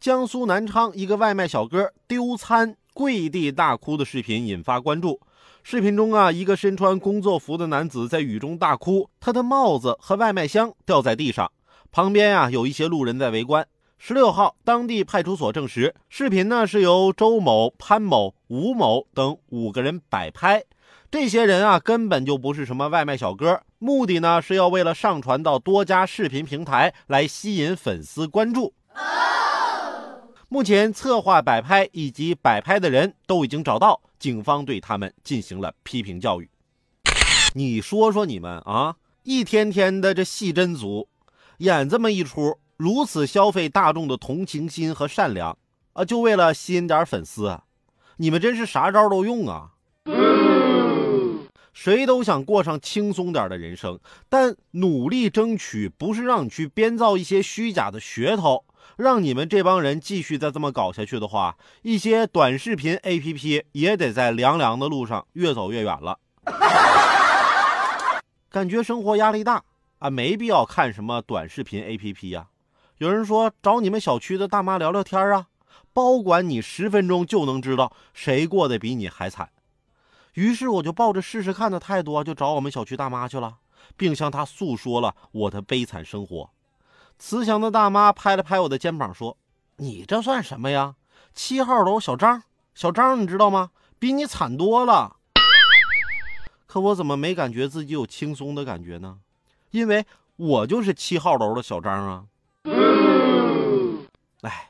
江苏南昌一个外卖小哥丢餐跪地大哭的视频引发关注。视频中啊，一个身穿工作服的男子在雨中大哭，他的帽子和外卖箱掉在地上，旁边啊有一些路人在围观。十六号，当地派出所证实，视频呢是由周某、潘某、吴某等五个人摆拍。这些人啊根本就不是什么外卖小哥，目的呢是要为了上传到多家视频平台来吸引粉丝关注。目前，策划摆拍以及摆拍的人都已经找到，警方对他们进行了批评教育。你说说你们啊，一天天的这戏真足，演这么一出。如此消费大众的同情心和善良啊，就为了吸引点粉丝，你们真是啥招都用啊！谁都想过上轻松点的人生，但努力争取不是让你去编造一些虚假的噱头，让你们这帮人继续再这么搞下去的话，一些短视频 APP 也得在凉凉的路上越走越远了。感觉生活压力大啊，没必要看什么短视频 APP 呀。有人说找你们小区的大妈聊聊天啊，包管你十分钟就能知道谁过得比你还惨。于是我就抱着试试看的态度，就找我们小区大妈去了，并向她诉说了我的悲惨生活。慈祥的大妈拍了拍我的肩膀说：“你这算什么呀？七号楼小张，小张你知道吗？比你惨多了。”可我怎么没感觉自己有轻松的感觉呢？因为我就是七号楼的小张啊。哎。